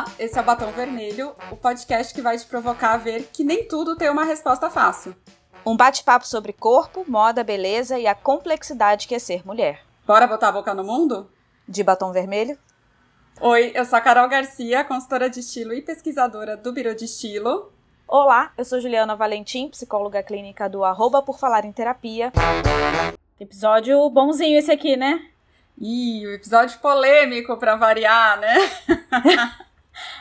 Olá, esse é o Batom Vermelho, o podcast que vai te provocar a ver que nem tudo tem uma resposta fácil. Um bate-papo sobre corpo, moda, beleza e a complexidade que é ser mulher. Bora botar a boca no mundo? De batom vermelho? Oi, eu sou a Carol Garcia, consultora de estilo e pesquisadora do Biro de Estilo. Olá, eu sou Juliana Valentim, psicóloga clínica do Arroba por Falar em Terapia. Episódio bonzinho esse aqui, né? Ih, o episódio polêmico pra variar, né?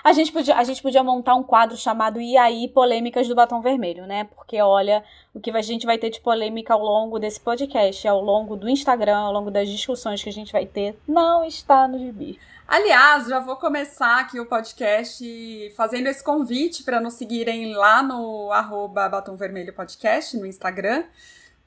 a, gente podia, a gente podia montar um quadro chamado E aí, Polêmicas do Batom Vermelho, né? Porque olha, o que a gente vai ter de polêmica ao longo desse podcast, ao longo do Instagram, ao longo das discussões que a gente vai ter, não está no gibi. Aliás, já vou começar aqui o podcast fazendo esse convite para nos seguirem lá no arroba Batom Vermelho Podcast no Instagram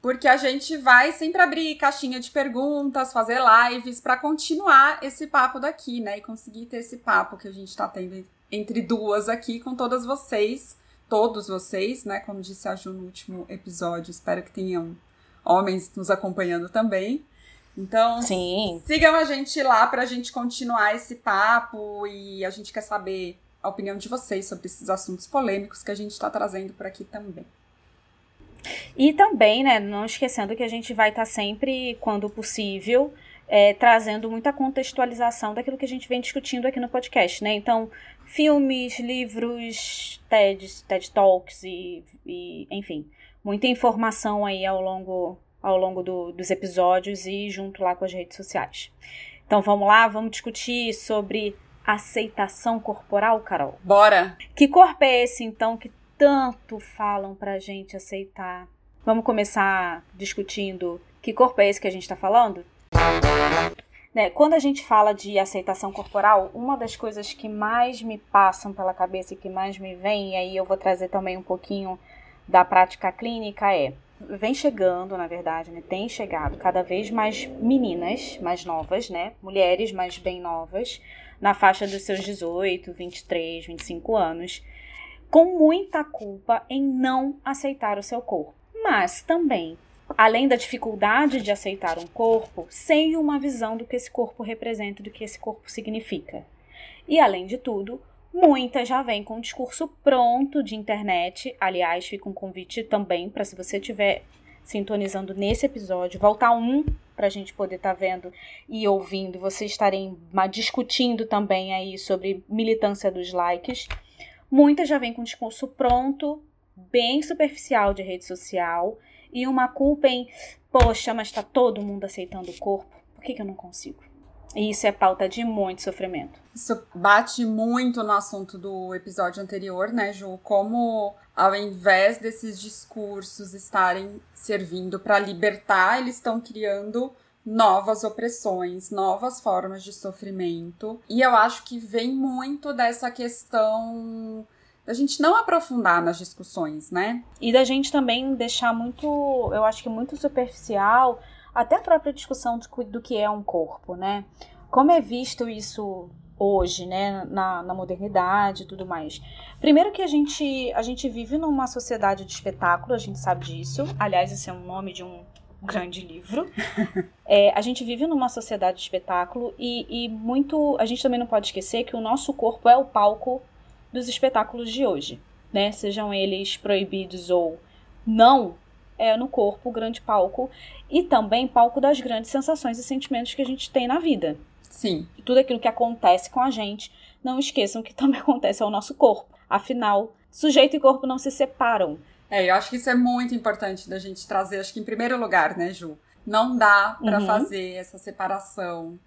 porque a gente vai sempre abrir caixinha de perguntas, fazer lives para continuar esse papo daqui, né? E conseguir ter esse papo que a gente está tendo entre duas aqui com todas vocês, todos vocês, né? Como disse a Ju no último episódio, espero que tenham homens nos acompanhando também. Então, Sim. sigam a gente lá para a gente continuar esse papo e a gente quer saber a opinião de vocês sobre esses assuntos polêmicos que a gente está trazendo por aqui também. E também, né, não esquecendo que a gente vai estar tá sempre, quando possível, é, trazendo muita contextualização daquilo que a gente vem discutindo aqui no podcast, né? Então, filmes, livros, TED, TED Talks e, e enfim, muita informação aí ao longo, ao longo do, dos episódios e junto lá com as redes sociais. Então vamos lá, vamos discutir sobre aceitação corporal, Carol? Bora! Que corpo é esse, então, que tanto falam pra gente aceitar. Vamos começar discutindo que corpo é esse que a gente tá falando? Né, quando a gente fala de aceitação corporal, uma das coisas que mais me passam pela cabeça e que mais me vem, e aí eu vou trazer também um pouquinho da prática clínica, é vem chegando, na verdade, né? Tem chegado cada vez mais meninas mais novas, né? Mulheres mais bem novas, na faixa dos seus 18, 23, 25 anos, com muita culpa em não aceitar o seu corpo. Mas também, além da dificuldade de aceitar um corpo, sem uma visão do que esse corpo representa, do que esse corpo significa. E além de tudo, muitas já vêm com um discurso pronto de internet. Aliás, fica um convite também para se você estiver sintonizando nesse episódio, voltar um para a gente poder estar tá vendo e ouvindo, vocês estarem discutindo também aí sobre militância dos likes. Muitas já vêm com um discurso pronto, bem superficial de rede social e uma culpa em, poxa, mas está todo mundo aceitando o corpo, por que, que eu não consigo? E isso é pauta de muito sofrimento. Isso bate muito no assunto do episódio anterior, né, Ju? Como ao invés desses discursos estarem servindo para libertar, eles estão criando novas opressões, novas formas de sofrimento. E eu acho que vem muito dessa questão da gente não aprofundar nas discussões, né? E da gente também deixar muito, eu acho que muito superficial, até a própria discussão do, do que é um corpo, né? Como é visto isso hoje, né, na, na modernidade e tudo mais. Primeiro que a gente, a gente vive numa sociedade de espetáculo, a gente sabe disso. Aliás, esse é um nome de um grande livro. É, a gente vive numa sociedade de espetáculo e, e muito. A gente também não pode esquecer que o nosso corpo é o palco dos espetáculos de hoje, né? Sejam eles proibidos ou não, é no corpo o grande palco e também palco das grandes sensações e sentimentos que a gente tem na vida. Sim. Tudo aquilo que acontece com a gente, não esqueçam que também acontece ao nosso corpo. Afinal, sujeito e corpo não se separam. É, eu acho que isso é muito importante da gente trazer, acho que em primeiro lugar, né, Ju? Não dá para uhum. fazer essa separação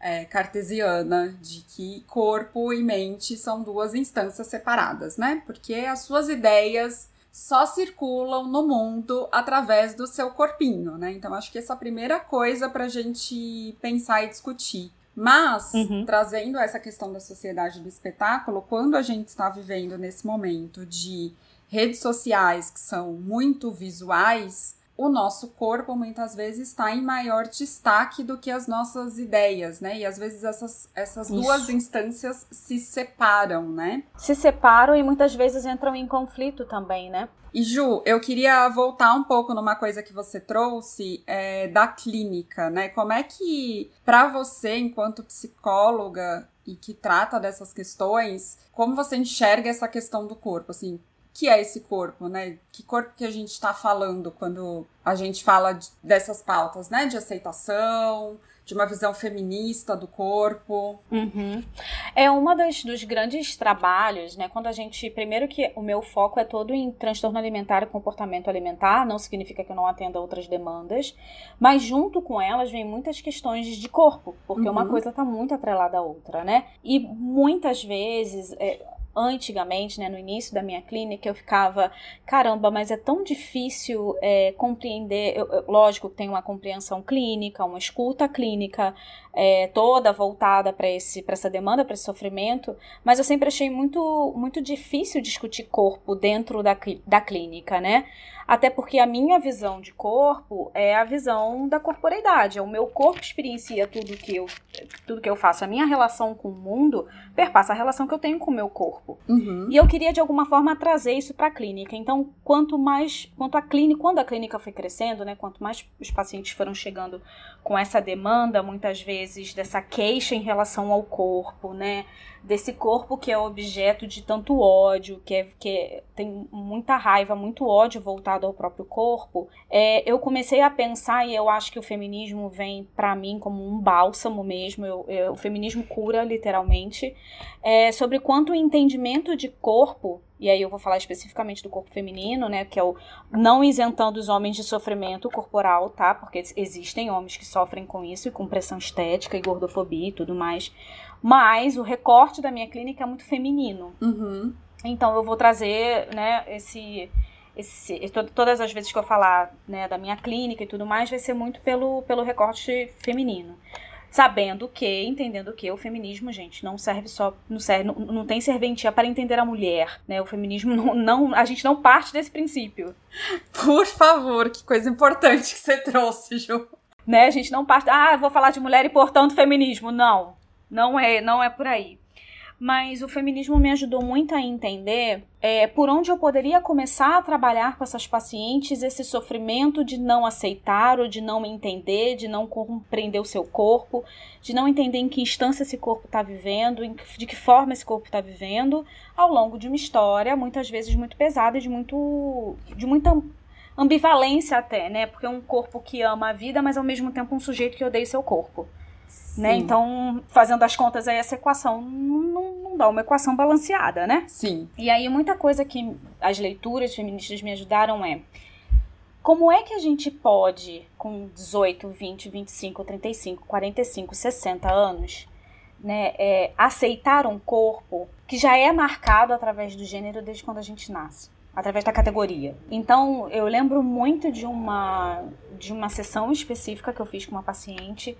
é, cartesiana de que corpo e mente são duas instâncias separadas, né? Porque as suas ideias só circulam no mundo através do seu corpinho, né? Então acho que essa é a primeira coisa para a gente pensar e discutir. Mas, uhum. trazendo essa questão da sociedade do espetáculo, quando a gente está vivendo nesse momento de redes sociais que são muito visuais, o nosso corpo muitas vezes está em maior destaque do que as nossas ideias, né? E às vezes essas, essas duas instâncias se separam, né? Se separam e muitas vezes entram em conflito também, né? E Ju, eu queria voltar um pouco numa coisa que você trouxe é, da clínica, né? Como é que, para você, enquanto psicóloga, e que trata dessas questões, como você enxerga essa questão do corpo, assim, que é esse corpo, né? Que corpo que a gente está falando quando a gente fala de, dessas pautas, né? De aceitação, de uma visão feminista do corpo. Uhum. É uma das, dos grandes trabalhos, né? Quando a gente. Primeiro que o meu foco é todo em transtorno alimentar e comportamento alimentar, não significa que eu não atenda outras demandas, mas junto com elas vem muitas questões de corpo, porque uhum. uma coisa está muito atrelada à outra, né? E muitas vezes. É, antigamente, né, no início da minha clínica, eu ficava, caramba, mas é tão difícil é, compreender. Eu, eu, lógico que tem uma compreensão clínica, uma escuta clínica é, toda voltada para essa demanda, para esse sofrimento, mas eu sempre achei muito, muito difícil discutir corpo dentro da, da clínica, né? Até porque a minha visão de corpo é a visão da corporeidade. É o meu corpo experiencia tudo que eu, tudo que eu faço. A minha relação com o mundo perpassa a relação que eu tenho com o meu corpo. Uhum. E eu queria de alguma forma trazer isso para a clínica. Então, quanto mais, quanto a clínica, quando a clínica foi crescendo, né, quanto mais os pacientes foram chegando com essa demanda, muitas vezes dessa queixa em relação ao corpo, né, desse corpo que é objeto de tanto ódio, que, é, que é, tem muita raiva, muito ódio voltado ao próprio corpo, é, eu comecei a pensar, e eu acho que o feminismo vem para mim como um bálsamo mesmo, eu, eu, o feminismo cura literalmente, é, sobre quanto o entendimento de corpo e aí eu vou falar especificamente do corpo feminino, né, que é o não isentando os homens de sofrimento corporal, tá? Porque existem homens que sofrem com isso e com pressão estética e gordofobia e tudo mais. Mas o recorte da minha clínica é muito feminino. Uhum. Então eu vou trazer, né, esse, esse todas as vezes que eu falar, né, da minha clínica e tudo mais, vai ser muito pelo, pelo recorte feminino. Sabendo que, entendendo que o feminismo, gente, não serve só, não serve, não, não tem serventia para entender a mulher, né? O feminismo não, não, a gente não parte desse princípio. Por favor, que coisa importante que você trouxe, Ju. Né? A gente não parte, ah, vou falar de mulher e portanto feminismo. Não, não é, não é por aí. Mas o feminismo me ajudou muito a entender é, por onde eu poderia começar a trabalhar com essas pacientes esse sofrimento de não aceitar ou de não entender, de não compreender o seu corpo, de não entender em que instância esse corpo está vivendo, de que forma esse corpo está vivendo, ao longo de uma história, muitas vezes muito pesada e de, muito, de muita ambivalência até, né? Porque é um corpo que ama a vida, mas ao mesmo tempo um sujeito que odeia seu corpo. Né? Então, fazendo as contas aí, essa equação não, não dá uma equação balanceada, né? Sim. E aí, muita coisa que as leituras feministas me ajudaram é como é que a gente pode, com 18, 20, 25, 35, 45, 60 anos, né, é, aceitar um corpo que já é marcado através do gênero desde quando a gente nasce? através da categoria. Então, eu lembro muito de uma de uma sessão específica que eu fiz com uma paciente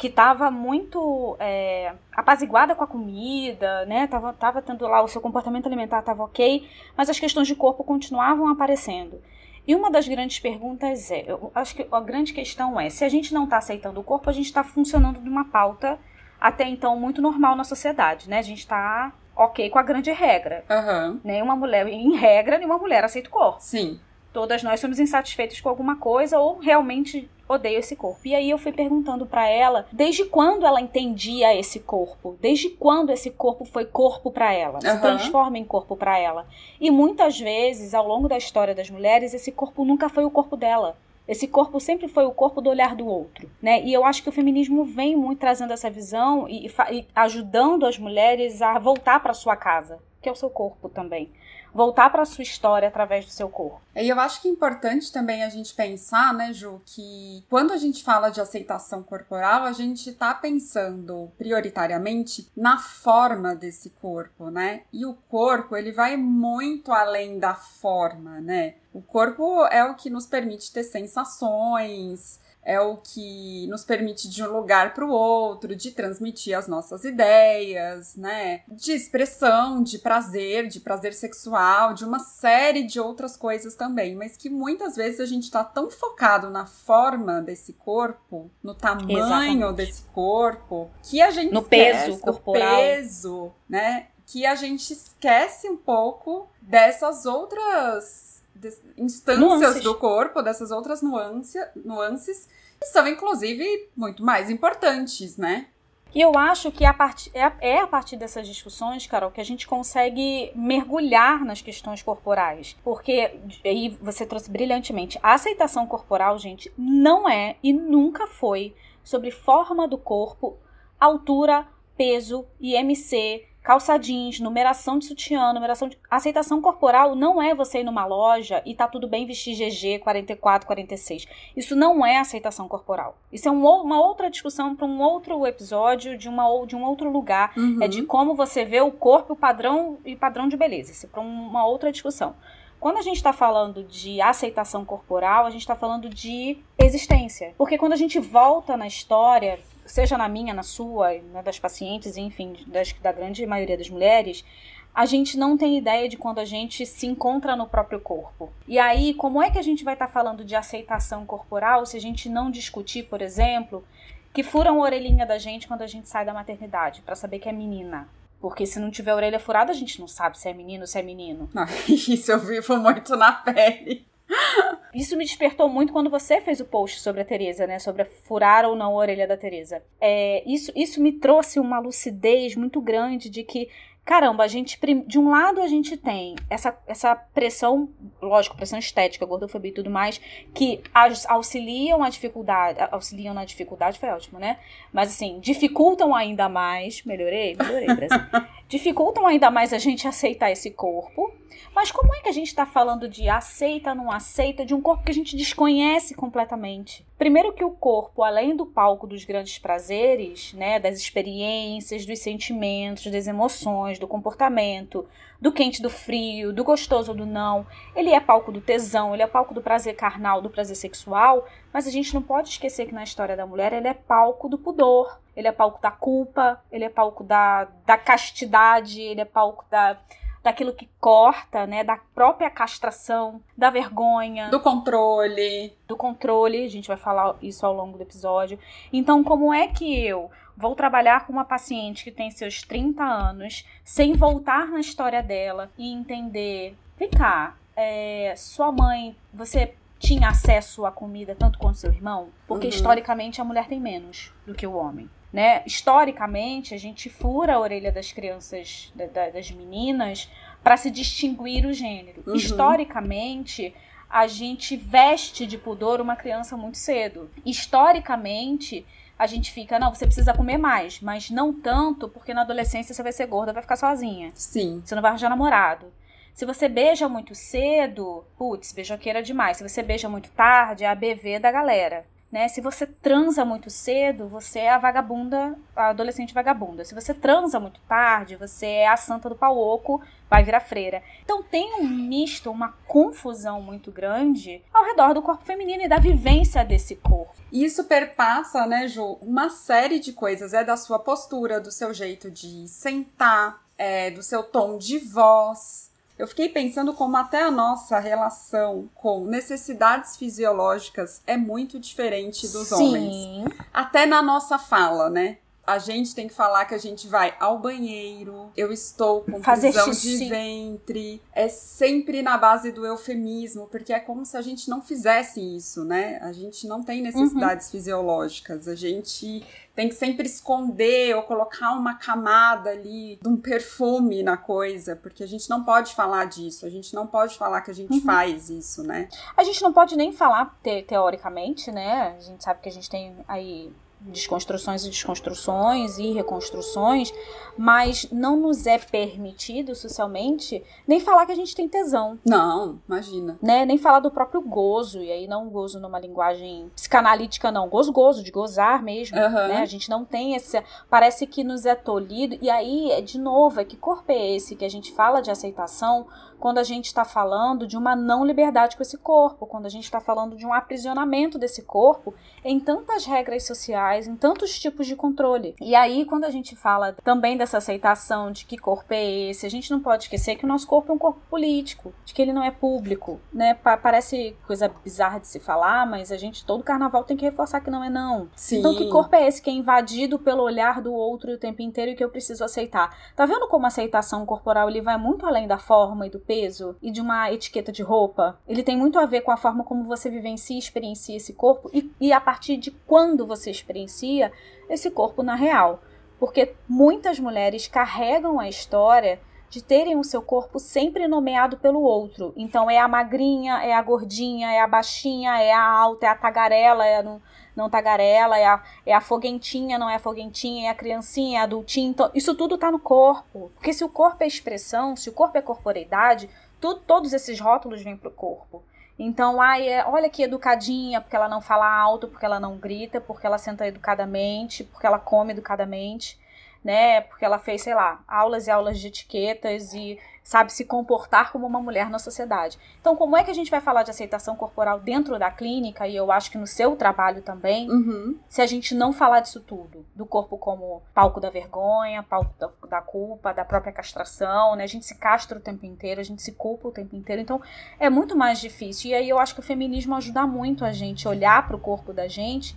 que estava muito é, apaziguada com a comida, né? Tava, tava tendo lá o seu comportamento alimentar estava ok, mas as questões de corpo continuavam aparecendo. E uma das grandes perguntas é, eu acho que a grande questão é, se a gente não está aceitando o corpo, a gente está funcionando de uma pauta até então muito normal na sociedade, né? A gente está ok com a grande regra. Uhum. Nenhuma mulher, em regra, nenhuma mulher aceita o corpo. Sim. Todas nós somos insatisfeitos com alguma coisa ou realmente odeio esse corpo. E aí eu fui perguntando para ela desde quando ela entendia esse corpo, desde quando esse corpo foi corpo para ela, uhum. se transforma em corpo para ela. E muitas vezes, ao longo da história das mulheres, esse corpo nunca foi o corpo dela. Esse corpo sempre foi o corpo do olhar do outro, né? E eu acho que o feminismo vem muito trazendo essa visão e, e ajudando as mulheres a voltar para sua casa, que é o seu corpo também voltar para sua história através do seu corpo. E eu acho que é importante também a gente pensar, né, Ju, que quando a gente fala de aceitação corporal, a gente está pensando prioritariamente na forma desse corpo, né? E o corpo, ele vai muito além da forma, né? O corpo é o que nos permite ter sensações, é o que nos permite de um lugar para o outro, de transmitir as nossas ideias, né? De expressão, de prazer, de prazer sexual, de uma série de outras coisas também, mas que muitas vezes a gente está tão focado na forma desse corpo, no tamanho Exatamente. desse corpo, que a gente no peso corporal, no peso, né? Que a gente esquece um pouco dessas outras instâncias nuances. do corpo, dessas outras nuances, nuances, que são inclusive muito mais importantes, né? E eu acho que a part... é, é a partir dessas discussões, Carol, que a gente consegue mergulhar nas questões corporais. Porque, aí você trouxe brilhantemente, a aceitação corporal, gente, não é e nunca foi sobre forma do corpo, altura, peso, IMC, calça jeans, numeração de sutiã, numeração de... Aceitação corporal não é você ir numa loja e tá tudo bem vestir GG 44, 46. Isso não é aceitação corporal. Isso é um, uma outra discussão para um outro episódio de, uma, de um outro lugar. Uhum. É de como você vê o corpo, o padrão e padrão de beleza. Isso é para uma outra discussão. Quando a gente está falando de aceitação corporal, a gente está falando de existência. Porque quando a gente volta na história, seja na minha, na sua, né, das pacientes, enfim, das, da grande maioria das mulheres, a gente não tem ideia de quando a gente se encontra no próprio corpo. E aí, como é que a gente vai estar tá falando de aceitação corporal se a gente não discutir, por exemplo, que furam a orelhinha da gente quando a gente sai da maternidade, para saber que é menina? Porque se não tiver orelha furada, a gente não sabe se é menino ou se é menino. isso eu vivo muito na pele. Isso me despertou muito quando você fez o post sobre a Teresa, né? Sobre furar ou não a orelha da Teresa. É, isso, isso me trouxe uma lucidez muito grande de que caramba, a gente, de um lado a gente tem essa, essa pressão, lógico, pressão estética, gordofobia e tudo mais, que auxiliam a dificuldade, auxiliam na dificuldade, foi ótimo, né? Mas assim, dificultam ainda mais, melhorei, melhorei, Brasil. dificultam ainda mais a gente aceitar esse corpo. Mas como é que a gente está falando de aceita, não aceita, de um corpo que a gente desconhece completamente? Primeiro que o corpo, além do palco dos grandes prazeres, né, das experiências, dos sentimentos, das emoções, do comportamento, do quente, do frio, do gostoso ou do não, ele é palco do tesão, ele é palco do prazer carnal, do prazer sexual, mas a gente não pode esquecer que na história da mulher ele é palco do pudor, ele é palco da culpa, ele é palco da, da castidade, ele é palco da daquilo que corta, né, da própria castração, da vergonha, do controle, do controle, a gente vai falar isso ao longo do episódio. Então, como é que eu vou trabalhar com uma paciente que tem seus 30 anos, sem voltar na história dela e entender, vem cá, é, sua mãe, você tinha acesso à comida tanto quanto seu irmão? Porque uhum. historicamente a mulher tem menos do que o homem. Né? Historicamente, a gente fura a orelha das crianças, da, da, das meninas, para se distinguir o gênero. Uhum. Historicamente, a gente veste de pudor uma criança muito cedo. Historicamente, a gente fica, não, você precisa comer mais, mas não tanto, porque na adolescência você vai ser gorda, vai ficar sozinha. Sim. Você não vai arranjar namorado. Se você beija muito cedo, putz, beijoqueira demais. Se você beija muito tarde, é a BV da galera. Né? Se você transa muito cedo, você é a vagabunda, a adolescente vagabunda. Se você transa muito tarde, você é a santa do pau oco, vai virar freira. Então tem um misto, uma confusão muito grande ao redor do corpo feminino e da vivência desse corpo. Isso perpassa, né, Ju, uma série de coisas. É da sua postura, do seu jeito de sentar, é, do seu tom de voz eu fiquei pensando como até a nossa relação com necessidades fisiológicas é muito diferente dos Sim. homens. Até na nossa fala, né? A gente tem que falar que a gente vai ao banheiro, eu estou com Fazer prisão xixi. de ventre. É sempre na base do eufemismo, porque é como se a gente não fizesse isso, né? A gente não tem necessidades uhum. fisiológicas. A gente tem que sempre esconder ou colocar uma camada ali de um perfume na coisa, porque a gente não pode falar disso, a gente não pode falar que a gente uhum. faz isso, né? A gente não pode nem falar te teoricamente, né? A gente sabe que a gente tem aí desconstruções e desconstruções e reconstruções, mas não nos é permitido socialmente nem falar que a gente tem tesão. Não, imagina. Né? Nem falar do próprio gozo, e aí não gozo numa linguagem psicanalítica, não. Gozo, gozo, de gozar mesmo. Uhum. Né? A gente não tem esse. Parece que nos é tolhido. E aí, de novo, é que corpo é esse que a gente fala de aceitação quando a gente está falando de uma não liberdade com esse corpo, quando a gente está falando de um aprisionamento desse corpo em tantas regras sociais, em tantos tipos de controle. E aí, quando a gente fala também dessa aceitação de que corpo é esse, a gente não pode esquecer que o nosso corpo é um corpo político, de que ele não é público, né? parece coisa bizarra de se falar, mas a gente todo carnaval tem que reforçar que não é não. Sim. Então, que corpo é esse que é invadido pelo olhar do outro o tempo inteiro e que eu preciso aceitar? Tá vendo como a aceitação corporal ele vai muito além da forma e do peso e de uma etiqueta de roupa. Ele tem muito a ver com a forma como você vivencia e experiencia esse corpo e, e a partir de quando você experiencia esse corpo na real. porque muitas mulheres carregam a história de terem o seu corpo sempre nomeado pelo outro. Então é a magrinha, é a gordinha, é a baixinha, é a alta, é a tagarela, é a não tagarela, é a, é a foguentinha, não é a foguentinha, é a criancinha, é a adultinha. Então, isso tudo tá no corpo. Porque se o corpo é expressão, se o corpo é corporeidade, tudo, todos esses rótulos vêm pro corpo. Então, ai, é, olha que educadinha, porque ela não fala alto, porque ela não grita, porque ela senta educadamente, porque ela come educadamente né? Porque ela fez, sei lá, aulas e aulas de etiquetas e sabe se comportar como uma mulher na sociedade. Então, como é que a gente vai falar de aceitação corporal dentro da clínica, e eu acho que no seu trabalho também, uhum. se a gente não falar disso tudo? Do corpo como palco da vergonha, palco da, da, culpa, da própria castração, né? A gente se castra o tempo inteiro, a gente se culpa o tempo inteiro. Então, é muito mais difícil. E aí eu acho que o feminismo ajuda muito a gente a olhar para o corpo da gente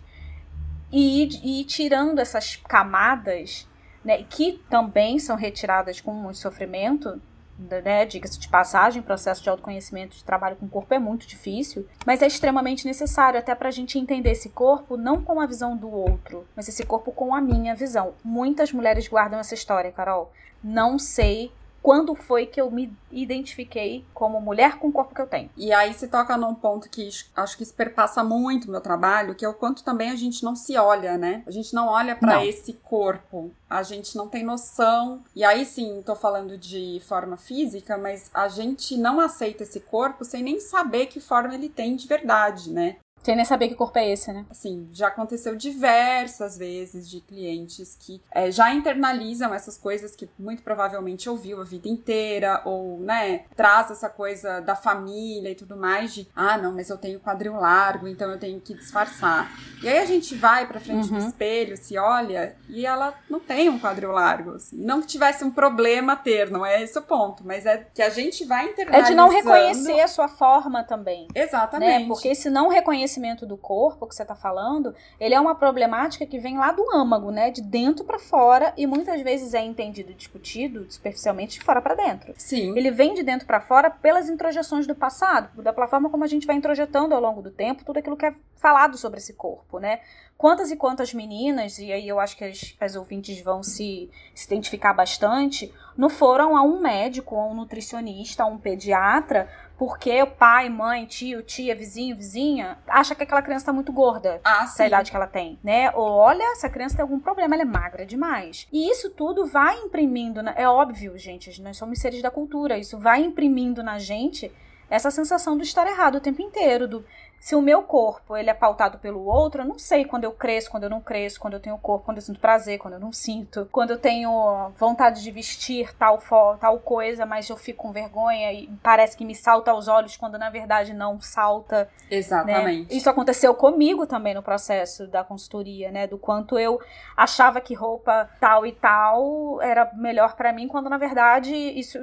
e ir, e ir tirando essas camadas né, que também são retiradas com muito sofrimento, né, diga-se de passagem, processo de autoconhecimento de trabalho com o corpo é muito difícil, mas é extremamente necessário até para a gente entender esse corpo não com a visão do outro, mas esse corpo com a minha visão. Muitas mulheres guardam essa história, Carol. Não sei quando foi que eu me identifiquei como mulher com o corpo que eu tenho. E aí se toca num ponto que acho que isso perpassa muito o meu trabalho, que é o quanto também a gente não se olha, né? A gente não olha para esse corpo, a gente não tem noção. E aí sim, tô falando de forma física, mas a gente não aceita esse corpo sem nem saber que forma ele tem de verdade, né? Sem nem saber que corpo é esse, né? Assim, já aconteceu diversas vezes de clientes que é, já internalizam essas coisas que muito provavelmente ouviu a vida inteira, ou, né, traz essa coisa da família e tudo mais, de ah, não, mas eu tenho quadril largo, então eu tenho que disfarçar. E aí a gente vai pra frente uhum. do espelho, se olha, e ela não tem um quadril largo. Assim. Não que tivesse um problema ter, não é esse o ponto, mas é que a gente vai internalizando. É de não reconhecer a sua forma também. Exatamente. Né? Porque se não reconhecer reconhecimento do corpo que você está falando, ele é uma problemática que vem lá do âmago, né? De dentro para fora e muitas vezes é entendido e discutido superficialmente de fora para dentro. Sim. Ele vem de dentro para fora pelas introjeções do passado, da forma como a gente vai introjetando ao longo do tempo tudo aquilo que é falado sobre esse corpo, né? Quantas e quantas meninas, e aí eu acho que as, as ouvintes vão se, se identificar bastante, não foram a um médico, a um nutricionista, a um pediatra, porque o pai, mãe, tio, tia, vizinho, vizinha acha que aquela criança tá muito gorda. Ah, sim. idade que ela tem, né? Ou olha, essa criança tem algum problema, ela é magra demais. E isso tudo vai imprimindo, na... é óbvio, gente, nós somos seres da cultura, isso vai imprimindo na gente essa sensação do estar errado o tempo inteiro, do se o meu corpo ele é pautado pelo outro, eu não sei quando eu cresço, quando eu não cresço, quando eu tenho corpo, quando eu sinto prazer, quando eu não sinto, quando eu tenho vontade de vestir tal tal coisa, mas eu fico com vergonha e parece que me salta aos olhos quando na verdade não salta. Né? Exatamente. Né? Isso aconteceu comigo também no processo da consultoria, né, do quanto eu achava que roupa tal e tal era melhor para mim, quando na verdade isso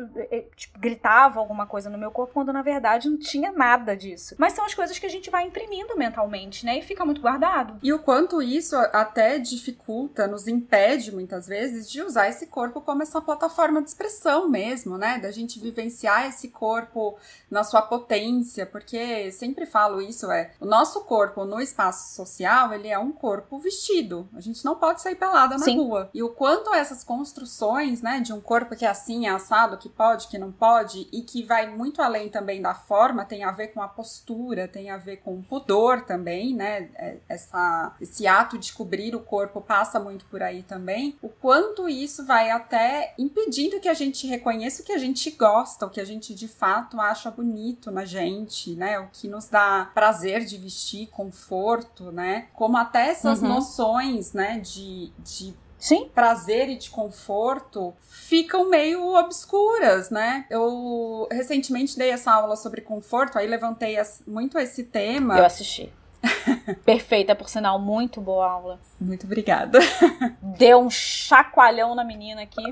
tipo, gritava alguma coisa no meu corpo, quando na verdade não tinha nada disso. Mas são as coisas que a gente vai imprimindo mentalmente, né? E fica muito guardado. E o quanto isso até dificulta, nos impede muitas vezes de usar esse corpo como essa plataforma de expressão mesmo, né? Da gente vivenciar esse corpo na sua potência, porque sempre falo isso é, o nosso corpo no espaço social, ele é um corpo vestido. A gente não pode sair pelada na Sim. rua. E o quanto essas construções, né, de um corpo que é assim, é assado, que pode, que não pode e que vai muito além também da forma, tem a ver com a postura, tem a ver com pudor também, né? É, essa, esse ato de cobrir o corpo passa muito por aí também. O quanto isso vai até impedindo que a gente reconheça o que a gente gosta, o que a gente de fato acha bonito na gente, né? O que nos dá prazer de vestir, conforto, né? Como até essas uhum. noções, né, de, de Sim. prazer e de conforto ficam meio obscuras, né? Eu recentemente dei essa aula sobre conforto, aí levantei muito esse tema. Eu assisti. Perfeita, por sinal, muito boa aula. Muito obrigada. Deu um chacoalhão na menina aqui.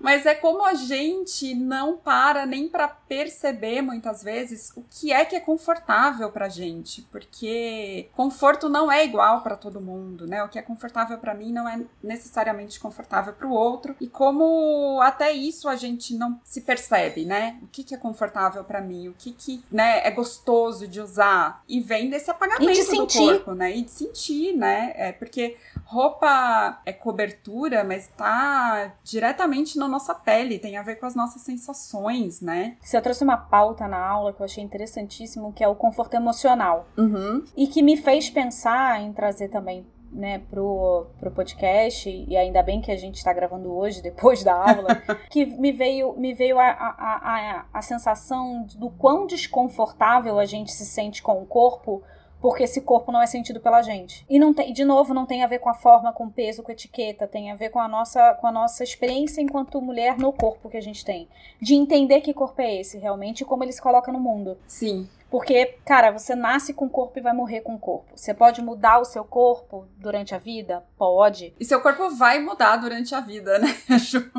Mas é como a gente não para nem para perceber muitas vezes o que é que é confortável pra gente, porque conforto não é igual para todo mundo, né? O que é confortável para mim não é necessariamente confortável para o outro, e como até isso a gente não se percebe, né? O que que é confortável para mim, o que que, né, é gostoso de usar e vem desse apagamento sentir. corpo, né? E de sentir, né? É porque roupa é cobertura, mas tá diretamente na nossa pele, tem a ver com as nossas sensações, né? Você trouxe uma pauta na aula que eu achei interessantíssimo, que é o conforto emocional. Uhum. E que me fez pensar em trazer também né, pro, pro podcast, e ainda bem que a gente está gravando hoje, depois da aula, que me veio, me veio a, a, a, a sensação do quão desconfortável a gente se sente com o corpo porque esse corpo não é sentido pela gente. E não tem, de novo, não tem a ver com a forma, com o peso, com a etiqueta, tem a ver com a nossa com a nossa experiência enquanto mulher no corpo que a gente tem, de entender que corpo é esse realmente e como ele se coloca no mundo. Sim. Porque, cara, você nasce com o corpo e vai morrer com o corpo. Você pode mudar o seu corpo durante a vida? Pode. E seu corpo vai mudar durante a vida, né, Ju?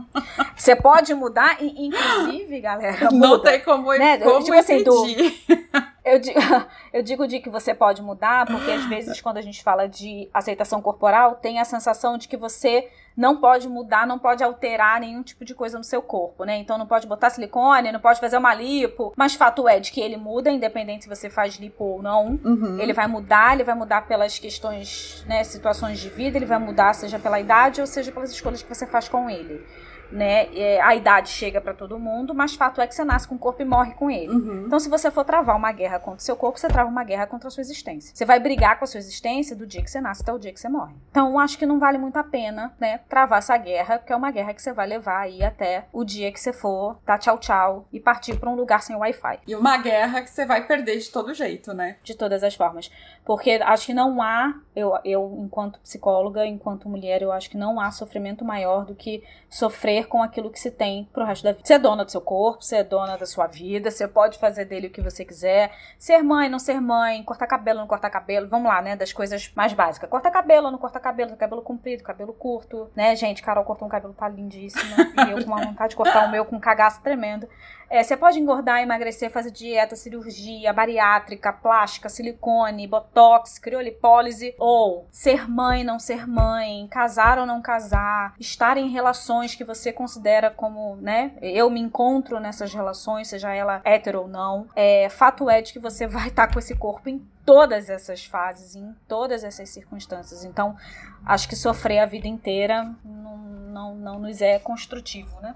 Você pode mudar, e, inclusive, galera. Muda, Não tem como, né? como tipo assim, do, eu, digo, eu digo de que você pode mudar, porque às vezes, quando a gente fala de aceitação corporal, tem a sensação de que você não pode mudar, não pode alterar nenhum tipo de coisa no seu corpo, né? Então não pode botar silicone, não pode fazer uma lipo. Mas fato é de que ele muda, independente se você faz lipo ou não. Uhum. Ele vai mudar, ele vai mudar pelas questões, né, situações de vida, ele vai mudar seja pela idade ou seja pelas escolhas que você faz com ele né? É, a idade chega para todo mundo, mas fato é que você nasce com o corpo e morre com ele. Uhum. Então, se você for travar uma guerra contra o seu corpo, você trava uma guerra contra a sua existência. Você vai brigar com a sua existência do dia que você nasce até o dia que você morre. Então, acho que não vale muito a pena, né, travar essa guerra, porque é uma guerra que você vai levar aí até o dia que você for dar tchau tchau e partir para um lugar sem Wi-Fi. E uma guerra que você vai perder de todo jeito, né? De todas as formas. Porque acho que não há, eu, eu enquanto psicóloga, enquanto mulher, eu acho que não há sofrimento maior do que sofrer com aquilo que se tem pro resto da vida. Você é dona do seu corpo, você é dona da sua vida, você pode fazer dele o que você quiser. Ser mãe, não ser mãe, cortar cabelo, não cortar cabelo. Vamos lá, né? Das coisas mais básicas. Cortar cabelo, não cortar cabelo, cabelo comprido, cabelo curto, né, gente? Carol cortou um cabelo, tá lindíssima. e eu com uma vontade de cortar o meu com um cagaço tremendo. É, você pode engordar, emagrecer, fazer dieta, cirurgia, bariátrica, plástica, silicone, botox, criolipólise, ou ser mãe, não ser mãe, casar ou não casar, estar em relações que você considera como, né? Eu me encontro nessas relações, seja ela hétero ou não. É, fato é de que você vai estar com esse corpo em todas essas fases, em todas essas circunstâncias. Então, acho que sofrer a vida inteira não não, não nos é construtivo, né?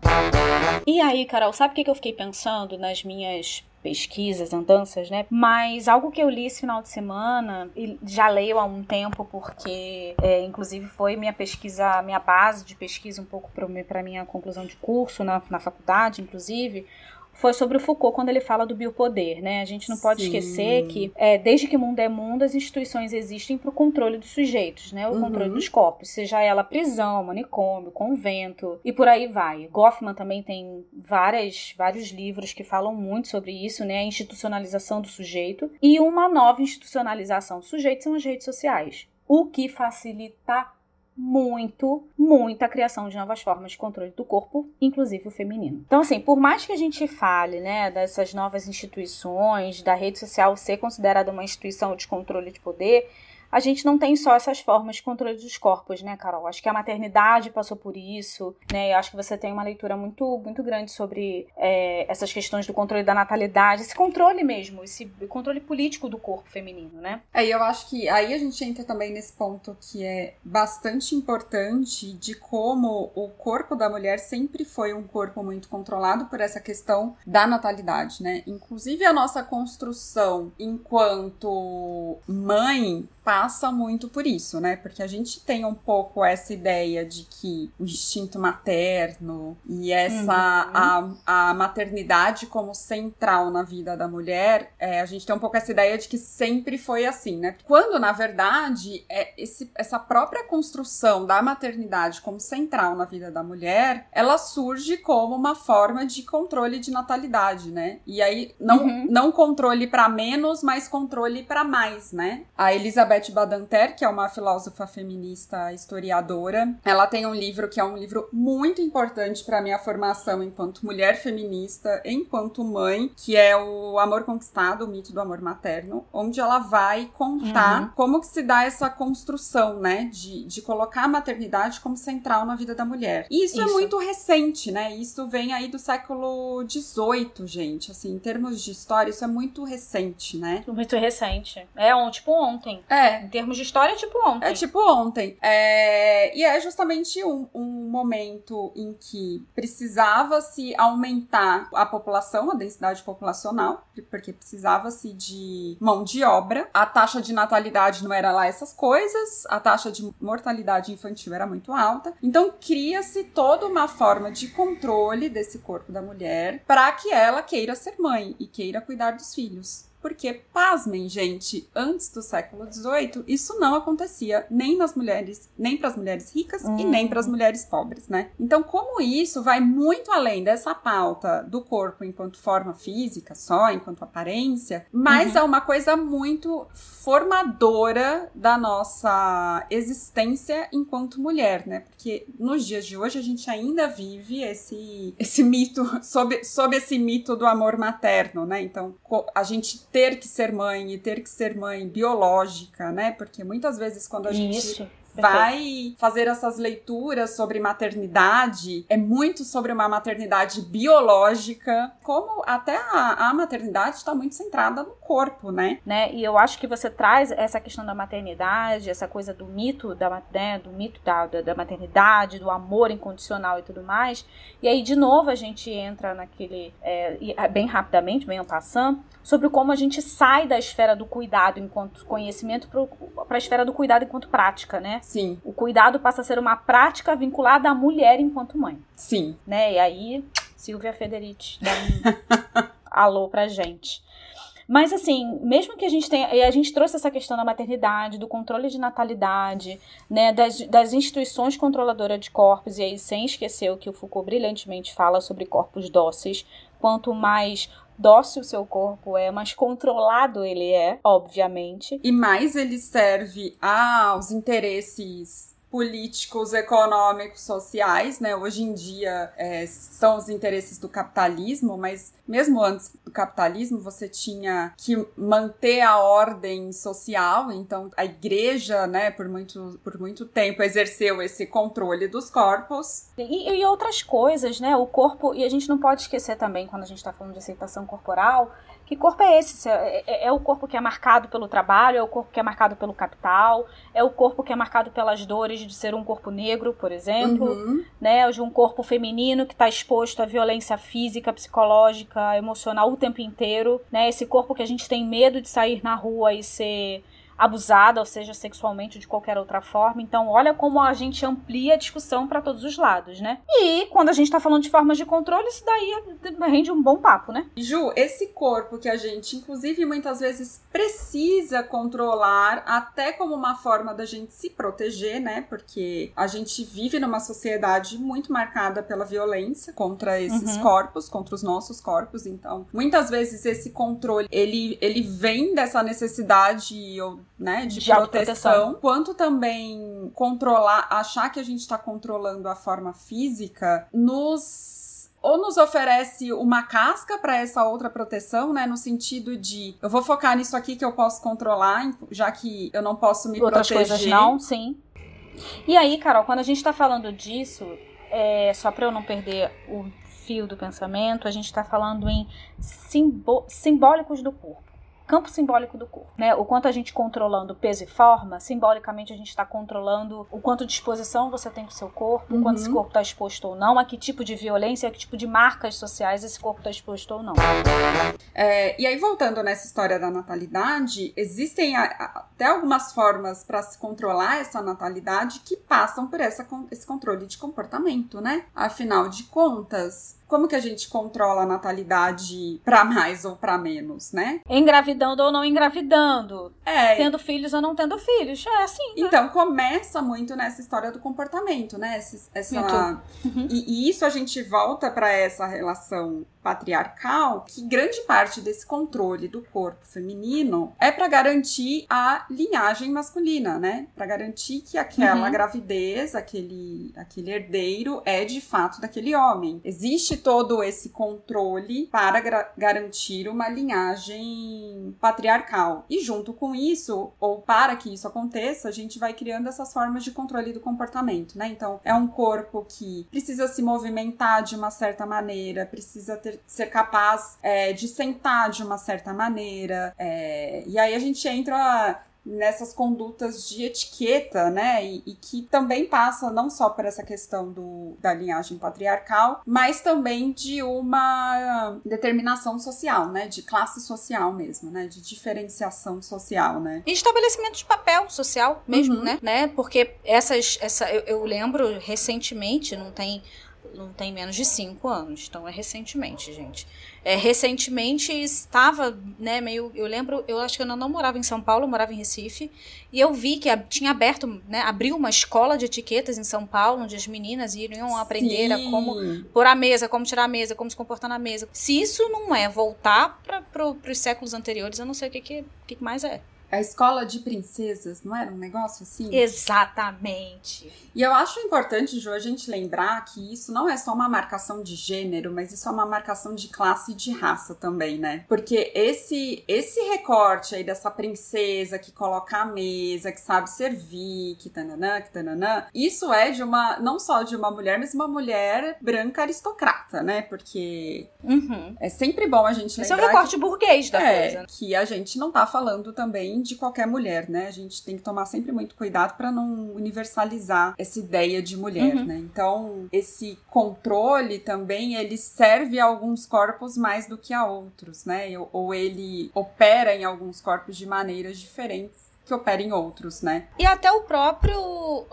E aí, Carol, sabe o que eu fiquei pensando nas minhas pesquisas, andanças, né? Mas algo que eu li esse final de semana, e já leio há um tempo, porque é, inclusive foi minha pesquisa, minha base de pesquisa um pouco para minha conclusão de curso na, na faculdade, inclusive, foi sobre o Foucault quando ele fala do biopoder, né? A gente não pode Sim. esquecer que é, desde que o mundo é mundo, as instituições existem para o controle dos sujeitos, né? O uhum. controle dos corpos, seja ela prisão, manicômio, convento e por aí vai. Goffman também tem várias, vários livros que falam muito sobre isso, né? A institucionalização do sujeito e uma nova institucionalização do sujeito são as redes sociais. O que facilita muito, muito a criação de novas formas de controle do corpo, inclusive o feminino. Então, assim, por mais que a gente fale, né, dessas novas instituições, da rede social ser considerada uma instituição de controle de poder, a gente não tem só essas formas de controle dos corpos, né, Carol? Acho que a maternidade passou por isso, né? Eu acho que você tem uma leitura muito, muito grande sobre é, essas questões do controle da natalidade, esse controle mesmo, esse controle político do corpo feminino, né? É, eu acho que aí a gente entra também nesse ponto que é bastante importante de como o corpo da mulher sempre foi um corpo muito controlado por essa questão da natalidade, né? Inclusive a nossa construção enquanto mãe passa muito por isso, né? Porque a gente tem um pouco essa ideia de que o instinto materno e essa uhum. a, a maternidade como central na vida da mulher, é, a gente tem um pouco essa ideia de que sempre foi assim, né? Quando na verdade é esse, essa própria construção da maternidade como central na vida da mulher, ela surge como uma forma de controle de natalidade, né? E aí não, uhum. não controle para menos, mas controle para mais, né? A Elizabeth Elizabeth Badinter, que é uma filósofa feminista historiadora. Ela tem um livro que é um livro muito importante para minha formação enquanto mulher feminista, enquanto mãe, que é o Amor Conquistado, o mito do amor materno, onde ela vai contar uhum. como que se dá essa construção, né, de, de colocar a maternidade como central na vida da mulher. E isso, é isso. é muito recente, né? Isso vem aí do século XVIII, gente. Assim, em termos de história, isso é muito recente, né? Muito recente. É um, tipo ontem. É. Em termos de história, é tipo ontem. É tipo ontem. É... E é justamente um, um momento em que precisava-se aumentar a população, a densidade populacional, porque precisava-se de mão de obra. A taxa de natalidade não era lá essas coisas, a taxa de mortalidade infantil era muito alta. Então cria-se toda uma forma de controle desse corpo da mulher para que ela queira ser mãe e queira cuidar dos filhos. Porque, pasmem, gente, antes do século XVIII, isso não acontecia nem nas mulheres, nem para as mulheres ricas uhum. e nem para as mulheres pobres, né? Então, como isso vai muito além dessa pauta do corpo enquanto forma física só, enquanto aparência, mas uhum. é uma coisa muito formadora da nossa existência enquanto mulher, né? Porque nos dias de hoje a gente ainda vive esse, esse mito, sob, sob esse mito do amor materno, né? Então, a gente ter que ser mãe e ter que ser mãe biológica, né? Porque muitas vezes quando a gente Isso vai fazer essas leituras sobre maternidade, é muito sobre uma maternidade biológica, como até a, a maternidade está muito centrada no corpo, né? né? E eu acho que você traz essa questão da maternidade, essa coisa do mito da, né, do mito da, da, da maternidade, do amor incondicional e tudo mais. E aí, de novo, a gente entra naquele, é, é bem rapidamente, bem passando, sobre como a gente sai da esfera do cuidado enquanto conhecimento para a esfera do cuidado enquanto prática, né? Sim. O cuidado passa a ser uma prática vinculada à mulher enquanto mãe. Sim. Né? E aí, Silvia Federici dá um alô pra gente. Mas assim, mesmo que a gente tenha. E a gente trouxe essa questão da maternidade, do controle de natalidade, né? Das, das instituições controladoras de corpos, e aí sem esquecer o que o Foucault brilhantemente fala sobre corpos dóceis. Quanto mais dócil seu corpo é, mais controlado ele é, obviamente. E mais ele serve aos interesses políticos, econômicos, sociais, né? Hoje em dia é, são os interesses do capitalismo, mas mesmo antes do capitalismo você tinha que manter a ordem social, então a igreja, né, por muito, por muito tempo exerceu esse controle dos corpos. E, e outras coisas, né? O corpo, e a gente não pode esquecer também, quando a gente está falando de aceitação corporal, que corpo é esse? É, é, é, o corpo que é marcado pelo trabalho, é o corpo que é marcado pelo capital, é o corpo que é marcado pelas dores de ser um corpo negro, por exemplo, uhum. né? De um corpo feminino que está exposto à violência física, psicológica, emocional o tempo inteiro, né? Esse corpo que a gente tem medo de sair na rua e ser abusada, ou seja, sexualmente ou de qualquer outra forma. Então, olha como a gente amplia a discussão para todos os lados, né? E quando a gente está falando de formas de controle, isso daí rende um bom papo, né? Ju, esse corpo que a gente, inclusive, muitas vezes precisa controlar, até como uma forma da gente se proteger, né? Porque a gente vive numa sociedade muito marcada pela violência contra esses uhum. corpos, contra os nossos corpos. Então, muitas vezes esse controle, ele, ele vem dessa necessidade ou né, de, de proteção, quanto também controlar, achar que a gente está controlando a forma física, nos ou nos oferece uma casca para essa outra proteção, né? No sentido de eu vou focar nisso aqui que eu posso controlar, já que eu não posso me Outras proteger. coisas não, sim. E aí, Carol, quando a gente está falando disso, é, só para eu não perder o fio do pensamento, a gente está falando em simbólicos do corpo campo simbólico do corpo, né? O quanto a gente controlando peso e forma, simbolicamente a gente está controlando o quanto de exposição você tem com o seu corpo, uhum. o quanto esse uhum. corpo está exposto ou não, a que tipo de violência, a que tipo de marcas sociais esse corpo está exposto ou não. É, e aí, voltando nessa história da natalidade, existem a, a, até algumas formas para se controlar essa natalidade que passam por essa, esse controle de comportamento, né? Afinal de contas, como que a gente controla a natalidade para mais ou para menos, né? Engravidando ou não engravidando. É. Tendo filhos ou não tendo filhos. É assim. Né? Então, começa muito nessa história do comportamento, né? Essa, essa... Uhum. E, e isso a gente volta para essa relação patriarcal que grande parte desse controle do corpo feminino é para garantir a linhagem masculina, né? Para garantir que aquela uhum. gravidez, aquele, aquele herdeiro é de fato daquele homem. Existe todo esse controle para garantir uma linhagem patriarcal. E junto com isso, ou para que isso aconteça, a gente vai criando essas formas de controle do comportamento, né? Então, é um corpo que precisa se movimentar de uma certa maneira, precisa ter ser capaz é, de sentar de uma certa maneira. É, e aí a gente entra nessas condutas de etiqueta, né? E, e, que também passa não só por essa questão do, da linhagem patriarcal, mas também de uma determinação social, né? De classe social mesmo, né? De diferenciação social, né? E estabelecimento de papel social mesmo, uhum. né? né? Porque essas, essa, eu, eu lembro recentemente, não tem não tem menos de cinco anos, então é recentemente, gente. É, recentemente estava, né, meio. Eu lembro, eu acho que eu não, não morava em São Paulo, eu morava em Recife, e eu vi que a, tinha aberto, né, abriu uma escola de etiquetas em São Paulo, onde as meninas iriam aprender Sim. a como pôr a mesa, como tirar a mesa, como se comportar na mesa. Se isso não é voltar para os séculos anteriores, eu não sei o que, que, que mais é. A escola de princesas, não era um negócio assim? Exatamente. E eu acho importante, Ju, a gente lembrar que isso não é só uma marcação de gênero, mas isso é uma marcação de classe e de raça também, né? Porque esse esse recorte aí dessa princesa que coloca a mesa, que sabe servir, que tananã, que tananã, isso é de uma, não só de uma mulher, mas uma mulher branca aristocrata, né? Porque uhum. é sempre bom a gente lembrar... Esse é o recorte que, burguês da é, coisa. que a gente não tá falando também de qualquer mulher, né? A gente tem que tomar sempre muito cuidado para não universalizar essa ideia de mulher, uhum. né? Então, esse controle também, ele serve a alguns corpos mais do que a outros, né? Ou ele opera em alguns corpos de maneiras diferentes que opera em outros, né? E até o próprio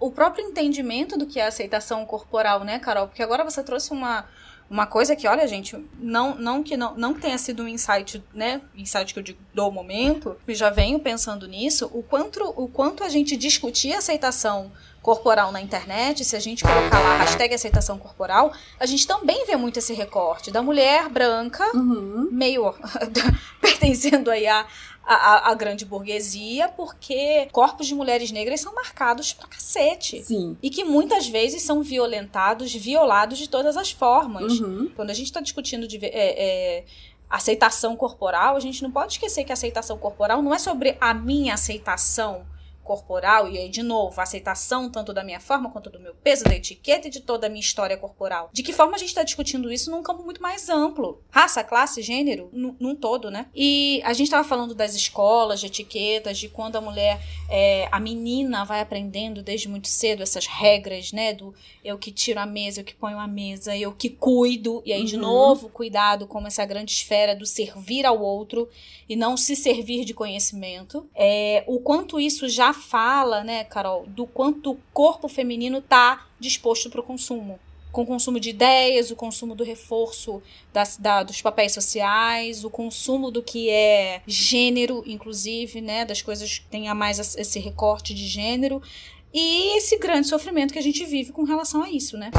o próprio entendimento do que é aceitação corporal, né, Carol? Porque agora você trouxe uma uma coisa que, olha, gente, não, não que não, não tenha sido um insight, né? Insight que eu digo do momento, eu já venho pensando nisso, o quanto, o quanto a gente discutir aceitação corporal na internet, se a gente colocar lá hashtag aceitação corporal, a gente também vê muito esse recorte da mulher branca, uhum. meio pertencendo aí a, a, a, grande burguesia, porque corpos de mulheres negras são marcados pra cacete. Sim. E que muitas vezes são violentados, violados de todas as formas. Uhum. Quando a gente tá discutindo de, é, é, aceitação corporal, a gente não pode esquecer que a aceitação corporal não é sobre a minha aceitação corporal, e aí, de novo, a aceitação tanto da minha forma quanto do meu peso, da etiqueta e de toda a minha história corporal. De que forma a gente está discutindo isso num campo muito mais amplo? Raça, classe, gênero, num todo, né? E a gente estava falando das escolas, de etiquetas, de quando a mulher, é, a menina vai aprendendo desde muito cedo essas regras, né? Do eu que tiro a mesa, eu que ponho a mesa, eu que cuido, e aí, uhum. de novo, cuidado como essa grande esfera do servir ao outro e não se servir de conhecimento. É, o quanto isso já fala, né, Carol, do quanto o corpo feminino tá disposto para o consumo. Com o consumo de ideias, o consumo do reforço das, da, dos papéis sociais, o consumo do que é gênero, inclusive, né, das coisas que tenha mais esse recorte de gênero e esse grande sofrimento que a gente vive com relação a isso, né?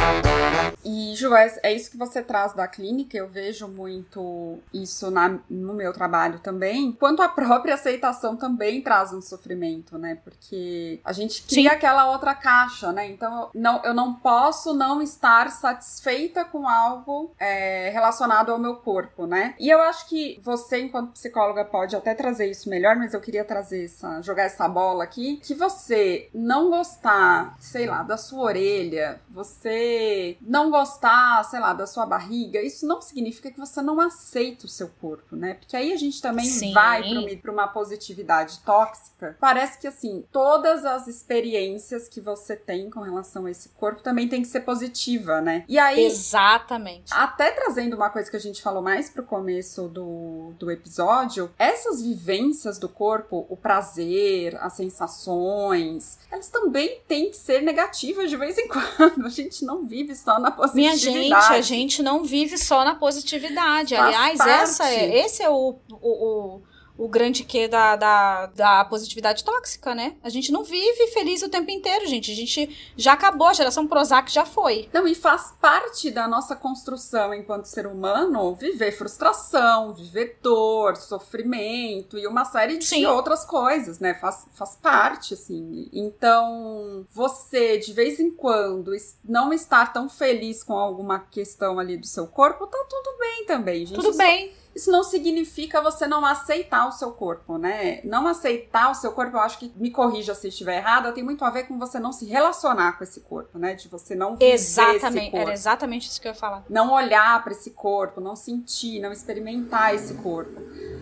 E, Joés, é isso que você traz da clínica, eu vejo muito isso na, no meu trabalho também, quanto a própria aceitação também traz um sofrimento, né? Porque a gente cria Sim. aquela outra caixa, né? Então, não, eu não posso não estar satisfeita com algo é, relacionado ao meu corpo, né? E eu acho que você, enquanto psicóloga, pode até trazer isso melhor, mas eu queria trazer essa, jogar essa bola aqui, que você não gostar, sei lá, da sua orelha, você não gostar, sei lá, da sua barriga, isso não significa que você não aceita o seu corpo, né? Porque aí a gente também Sim. vai para uma positividade tóxica. Parece que assim, todas as experiências que você tem com relação a esse corpo também tem que ser positiva, né? E aí Exatamente. Até trazendo uma coisa que a gente falou mais pro começo do, do episódio, essas vivências do corpo, o prazer, as sensações, elas também também tem que ser negativa de vez em quando. A gente não vive só na positividade. Minha gente, a gente não vive só na positividade. Faz Aliás, parte. essa é, esse é o, o, o o grande que da, da, da positividade tóxica, né? A gente não vive feliz o tempo inteiro, gente. A gente já acabou, a geração Prozac já foi. Não, e faz parte da nossa construção enquanto ser humano viver frustração, viver dor, sofrimento e uma série de Sim. outras coisas, né? Faz, faz parte, assim. Então, você, de vez em quando, não estar tão feliz com alguma questão ali do seu corpo, tá tudo bem também, gente. Tudo bem. Isso não significa você não aceitar o seu corpo, né? Não aceitar o seu corpo, eu acho que me corrija se estiver errada, tem muito a ver com você não se relacionar com esse corpo, né? De você não viver exatamente, esse corpo. Era exatamente isso que eu ia falar. Não olhar para esse corpo, não sentir, não experimentar esse corpo.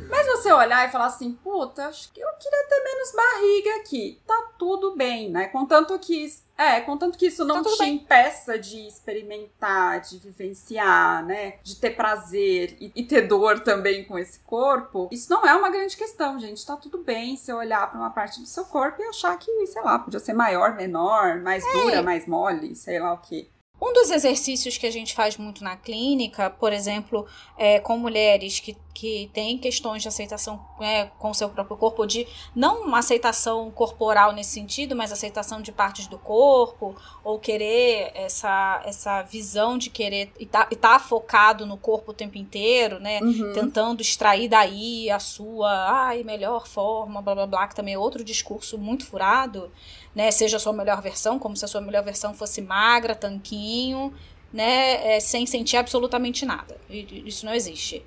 Mas você olhar e falar assim, puta, acho que eu queria ter menos barriga aqui. Tá tudo bem, né? Contanto que é, contanto que isso não tá te bem. impeça de experimentar, de vivenciar, né? De ter prazer e, e, ter dor também com esse corpo, isso não é uma grande questão, gente. Tá tudo bem se olhar para uma parte do seu corpo e achar que, sei lá, podia ser maior, menor, mais é. dura, mais mole, sei lá o que. Um dos exercícios que a gente faz muito na clínica, por exemplo, é, com mulheres que, que têm questões de aceitação é, com o seu próprio corpo, de não uma aceitação corporal nesse sentido, mas aceitação de partes do corpo, ou querer essa, essa visão de querer e tá, tá focado no corpo o tempo inteiro, né? Uhum. Tentando extrair daí a sua ai, melhor forma, blá blá blá, que também é outro discurso muito furado né? Seja a sua melhor versão, como se a sua melhor versão fosse magra, tanquinho, né? É, sem sentir absolutamente nada. Isso não existe.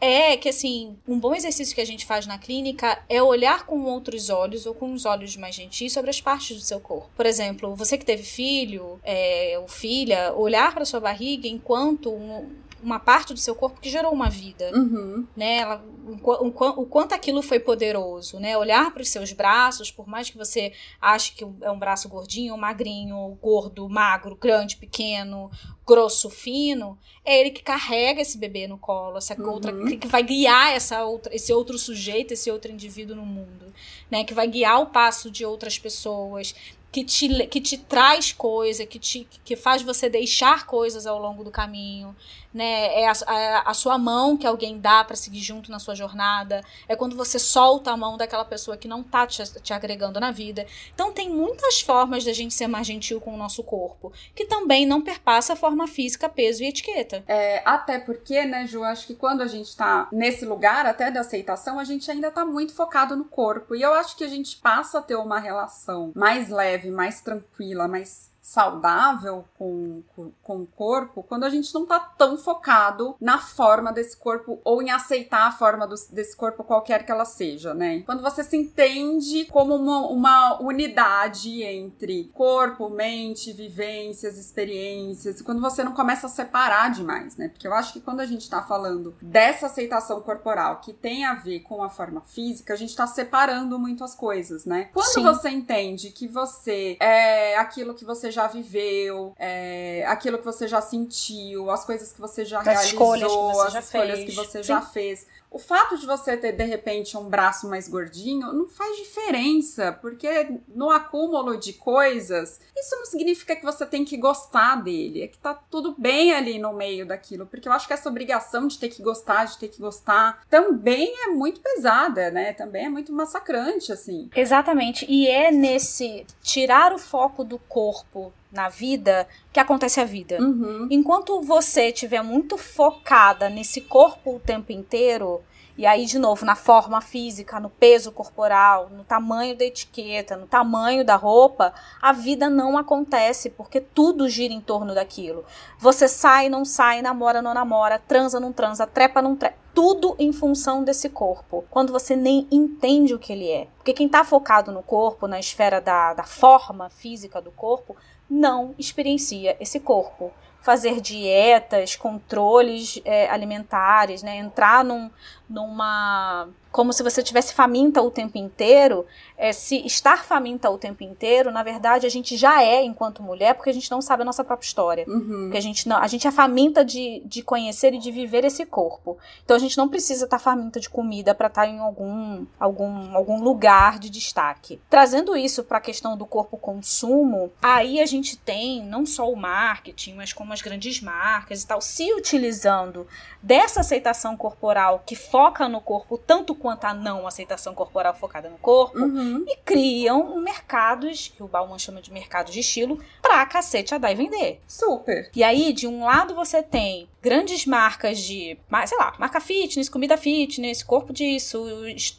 É que, assim, um bom exercício que a gente faz na clínica é olhar com outros olhos ou com os olhos mais gentis sobre as partes do seu corpo. Por exemplo, você que teve filho é, ou filha, olhar para sua barriga enquanto um, uma parte do seu corpo que gerou uma vida, uhum. né? Ela, o, o, o, quanto aquilo foi poderoso, né? Olhar para os seus braços, por mais que você ache que é um braço gordinho, magrinho, gordo, magro, grande, pequeno, grosso, fino, é ele que carrega esse bebê no colo, essa uhum. outra que vai guiar essa outra, esse outro sujeito, esse outro indivíduo no mundo, né? Que vai guiar o passo de outras pessoas, que te, que te traz coisa, que, te, que faz você deixar coisas ao longo do caminho, né? É a, a, a sua mão que alguém dá para seguir junto na sua jornada, é quando você solta a mão daquela pessoa que não tá te, te agregando na vida. Então tem muitas formas da gente ser mais gentil com o nosso corpo, que também não perpassa a forma física, peso e etiqueta. É, até porque, né, Ju, acho que quando a gente tá nesse lugar até da aceitação, a gente ainda tá muito focado no corpo. E eu acho que a gente passa a ter uma relação mais leve leve, mais tranquila, mais saudável com, com, com, o corpo quando a gente não tá tão focado na forma desse corpo ou em aceitar a forma do, desse corpo qualquer que ela seja, né? Quando você se entende como uma, uma unidade entre corpo, mente, vivências, experiências, e quando você não começa a separar demais, né? Porque eu acho que quando a gente tá falando dessa aceitação corporal que tem a ver com a forma física, a gente tá separando muito as coisas, né? Quando Sim. você entende que você é aquilo que você já já viveu, é, aquilo que você já sentiu, as coisas que você já as realizou, escolhas você as já escolhas fez. que você Sim. já fez. O fato de você ter, de repente, um braço mais gordinho não faz diferença, porque no acúmulo de coisas, isso não significa que você tem que gostar dele. É que tá tudo bem ali no meio daquilo, porque eu acho que essa obrigação de ter que gostar, de ter que gostar, também é muito pesada, né? Também é muito massacrante, assim. Exatamente. E é nesse tirar o foco do corpo na vida que acontece a vida. Uhum. Enquanto você estiver muito focada nesse corpo o tempo inteiro, e aí, de novo, na forma física, no peso corporal, no tamanho da etiqueta, no tamanho da roupa, a vida não acontece, porque tudo gira em torno daquilo. Você sai, não sai, namora, não namora, transa, não transa, trepa, não trepa. Tudo em função desse corpo. Quando você nem entende o que ele é. Porque quem está focado no corpo, na esfera da, da forma física do corpo, não experiencia esse corpo. Fazer dietas, controles é, alimentares, né? entrar num, numa como se você tivesse faminta o tempo inteiro, é, se estar faminta o tempo inteiro, na verdade, a gente já é enquanto mulher, porque a gente não sabe a nossa própria história. Uhum. Porque a gente não, a gente é faminta de, de conhecer e de viver esse corpo. Então a gente não precisa estar faminta de comida para estar em algum, algum, algum lugar de destaque. Trazendo isso para a questão do corpo consumo, aí a gente tem não só o marketing, mas como as grandes marcas e tal, se utilizando dessa aceitação corporal que foca no corpo tanto quanto a não aceitação corporal focada no corpo. Uhum e criam mercados, que o Bauman chama de mercados de estilo, pra cacete a dar e vender. Super. E aí, de um lado você tem grandes marcas de, sei lá, marca fitness, comida fitness, corpo disso,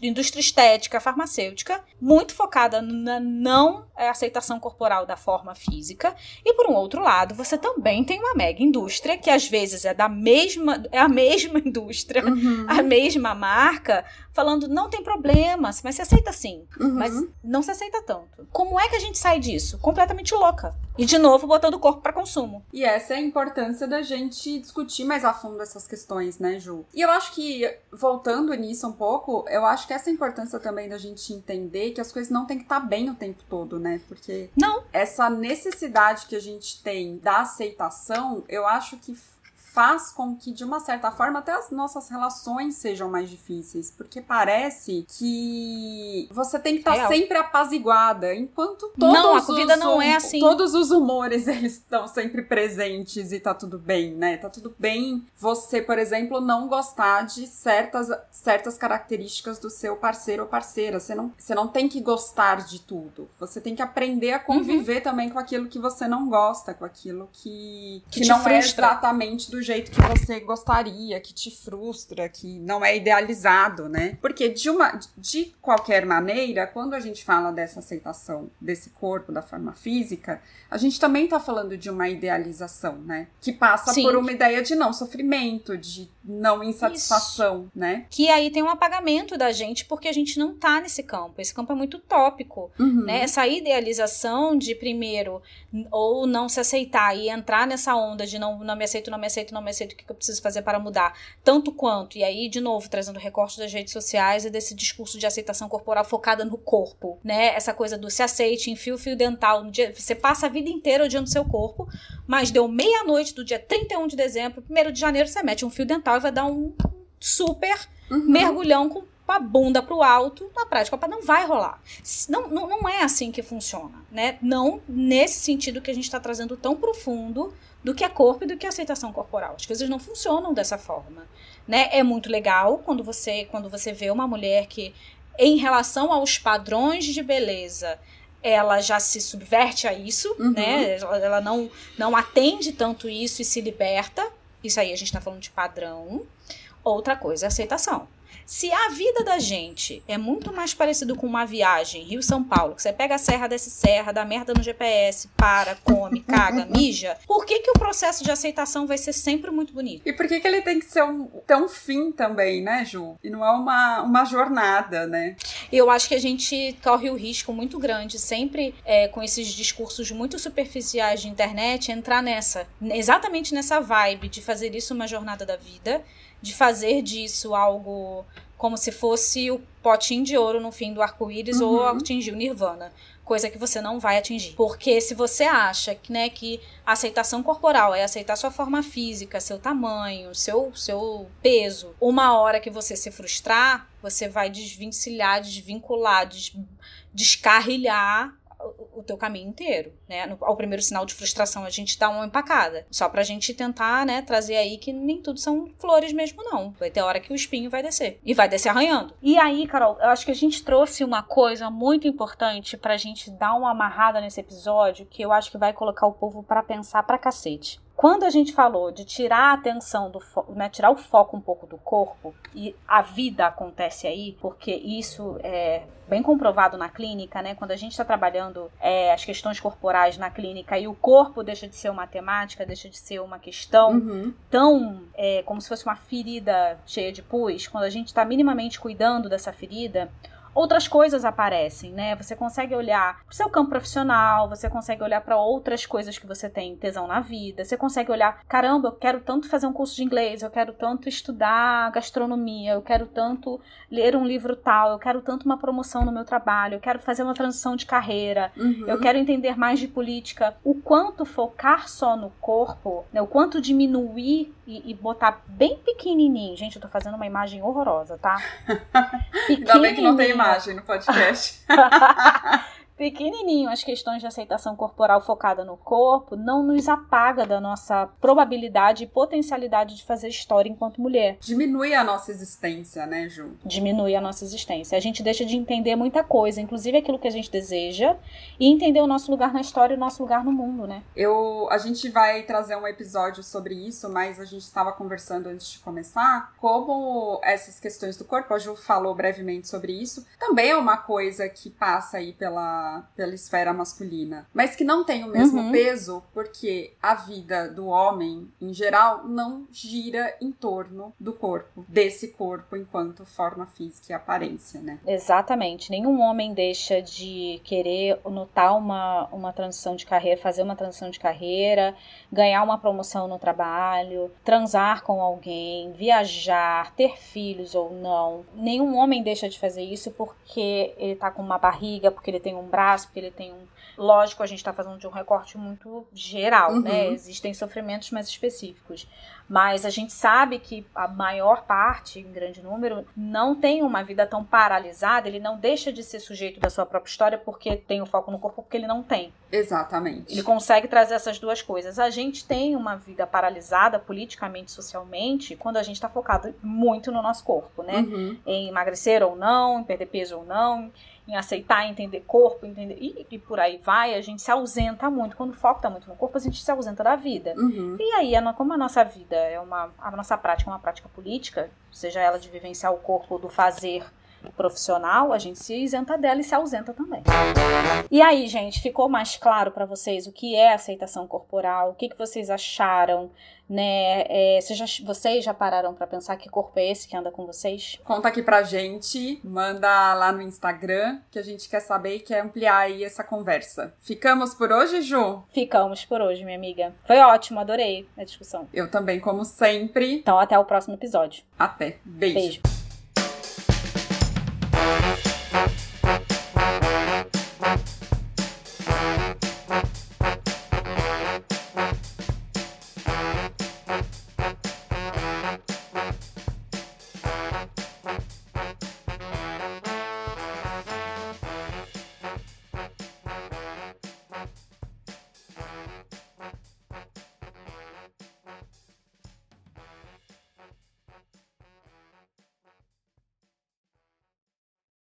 indústria estética, farmacêutica, muito focada na não aceitação corporal da forma física. E por um outro lado, você também tem uma mega indústria que às vezes é da mesma, é a mesma indústria, Uhum. a mesma marca, falando não tem problema, mas se aceita sim, Uhum. mas não se aceita tanto. Como é que a gente sai disso? Completamente louca. E de novo botando o corpo para consumo. E essa é a importância da gente discutir mais a fundo essas questões, né, Ju? E eu acho que, voltando nisso um pouco, eu acho que essa é a importância também da gente entender que as coisas não têm que estar bem o tempo todo, né? Porque Não. essa necessidade que a gente tem da aceitação, eu acho que faz com que, de uma certa forma, até as nossas relações sejam mais difíceis. Porque parece que você tem que estar Real. sempre apaziguada, enquanto todos Não, a vida não hum- é assim. Todos os humores, eles estão sempre presentes e tá tudo bem, né? Tá tudo bem você, por exemplo, não gostar de certas, certas características do seu parceiro ou parceira. Você não, você não tem que gostar de tudo. Você tem que aprender a conviver Uhum. também com aquilo que você não gosta, com aquilo que, Que que não é frustra. exatamente do jeito que você gostaria, que te frustra, que não é idealizado, né? Porque de uma de qualquer maneira, quando a gente fala dessa aceitação desse corpo da forma física, a gente também tá falando de uma idealização, né? Que passa Sim. por uma ideia de não sofrimento, de não insatisfação, né? Que aí tem um apagamento da gente porque a gente não tá nesse campo. Esse campo é muito tópico. Uhum. Né? Essa idealização de primeiro ou não se aceitar e entrar nessa onda de não, não me aceito, não me aceito, não me aceito, o que que eu preciso fazer para mudar, tanto quanto, e aí, de novo, trazendo recortes das redes sociais e desse discurso de aceitação corporal focada no corpo, né? Essa coisa do se aceite, enfia o fio dental, dia, você passa a vida inteira odiando seu corpo, mas deu meia-noite do dia 31 de dezembro, 1 de janeiro, você mete um fio dental vai dar um super Uhum. mergulhão com a bunda pro alto, na prática, não vai rolar. Não, não, não é assim que funciona, né? Não nesse sentido que a gente está trazendo tão profundo do que é corpo e do que é aceitação corporal. As coisas não funcionam dessa forma, né? É muito legal quando você, quando você vê uma mulher que, em relação aos padrões de beleza, ela já se subverte a isso, Uhum. né? Ela, ela não, não atende tanto isso e se liberta. Isso aí a gente tá falando de padrão. Outra coisa é aceitação. Se a vida da gente é muito mais parecido com uma viagem Rio-São Paulo, que você pega a serra, desce serra, dá merda no GPS, para, come, caga, mija, por que, que o processo de aceitação vai ser sempre muito bonito? E por que, que ele tem que ser um, ter um fim também, né, Ju? E não é uma, uma jornada, né? Eu acho que a gente corre o risco muito grande, sempre é, com esses discursos muito superficiais de internet, entrar nessa, exatamente nessa vibe de fazer isso uma jornada da vida, de fazer disso algo como se fosse o potinho de ouro no fim do arco-íris ou Uhum. atingir o nirvana. Coisa que você não vai atingir. Porque se você acha que, né, que a aceitação corporal é aceitar sua forma física, seu tamanho, seu, seu peso, uma hora que você se frustrar, você vai desvencilhar, desvincular, des, descarrilhar o, teu caminho inteiro, né? No, ao primeiro sinal de frustração, a gente dá uma empacada. Só pra gente tentar, né, trazer aí que nem tudo são flores mesmo, não. Vai ter hora que o espinho vai descer. E vai descer arranhando. E aí, Carol, eu acho que a gente trouxe uma coisa muito importante pra gente dar uma amarrada nesse episódio que eu acho que vai colocar o povo pra pensar pra cacete. Quando a gente falou de tirar a atenção do foco, né, tirar o foco um pouco do corpo e a vida acontece aí, porque isso é bem comprovado na clínica, né? Quando a gente está trabalhando é, as questões corporais na clínica e o corpo deixa de ser uma temática, deixa de ser uma questão Uhum. tão é, como se fosse uma ferida cheia de pus, quando a gente está minimamente cuidando dessa ferida, outras coisas aparecem, né? Você consegue olhar para o seu campo profissional, você consegue olhar para outras coisas que você tem tesão na vida, você consegue olhar, caramba, eu quero tanto fazer um curso de inglês, eu quero tanto estudar gastronomia, eu quero tanto ler um livro tal, eu quero tanto uma promoção no meu trabalho, eu quero fazer uma transição de carreira, uhum. eu quero entender mais de política. O quanto focar só no corpo, né? O quanto diminuir e, e botar bem pequenininho. Gente, eu tô fazendo uma imagem horrorosa, tá? Ainda bem que não tem imagem no podcast. pequenininho as questões de aceitação corporal focada no corpo não nos apaga da nossa probabilidade e potencialidade de fazer história enquanto mulher. Diminui a nossa existência, né, Ju? Diminui a nossa existência. A gente deixa de entender muita coisa, inclusive aquilo que a gente deseja, e entender o nosso lugar na história e o nosso lugar no mundo, né? Eu, a gente vai trazer um episódio sobre isso, mas a gente estava conversando antes de começar como essas questões do corpo, a Ju falou brevemente sobre isso, também é uma coisa que passa aí pela pela, esfera masculina, mas que não tem o mesmo uhum. peso porque a vida do homem, em geral, não gira em torno do corpo, desse corpo enquanto forma física e aparência, né? Exatamente. Nenhum homem deixa de querer notar uma, uma transição de carreira, fazer uma transição de carreira, ganhar uma promoção no trabalho, transar com alguém, viajar, ter filhos ou não. Nenhum homem deixa de fazer isso porque ele tá com uma barriga, porque ele tem um braço porque ele tem um. Lógico, a gente está falando de um recorte muito geral, né? uhum. né? Existem sofrimentos mais específicos. Mas a gente sabe que a maior parte, em grande número, não tem uma vida tão paralisada, ele não deixa de ser sujeito da sua própria história porque tem o foco no corpo, porque ele não tem. Exatamente. Ele consegue trazer essas duas coisas. A gente tem uma vida paralisada politicamente, socialmente, quando a gente está focado muito no nosso corpo, né? Uhum. Em emagrecer ou não, em perder peso ou não em aceitar, entender corpo, entender. E, e, por aí vai, a gente se ausenta muito. Quando o foco está muito no corpo, a gente se ausenta da vida. Uhum. E aí, como a nossa vida é uma. A nossa prática é uma prática política, seja ela de vivenciar o corpo, do fazer profissional, a gente se isenta dela e se ausenta também. E aí, gente, ficou mais claro para vocês o que é aceitação corporal? O que, que vocês acharam? Né? É, vocês, já, vocês já pararam para pensar que corpo é esse que anda com vocês? Conta aqui pra gente, manda lá no Instagram, que a gente quer saber e quer ampliar aí essa conversa. Ficamos por hoje, Ju? Ficamos por hoje, minha amiga. Foi ótimo, adorei a discussão. Eu também, como sempre. Então, até o próximo episódio. Até. Beijo. Beijo. Bye.